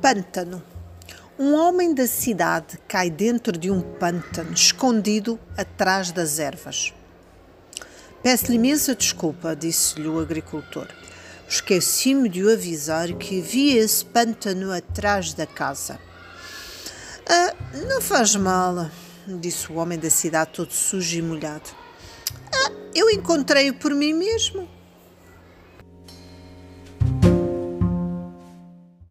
Pântano. Um homem da cidade cai dentro de um pântano escondido atrás das ervas. Peço-lhe imensa desculpa, disse-lhe o agricultor. Esqueci-me de o avisar que havia esse pântano atrás da casa. Ah, não faz mal, disse o homem da cidade todo sujo e molhado. Ah, eu encontrei-o por mim mesmo.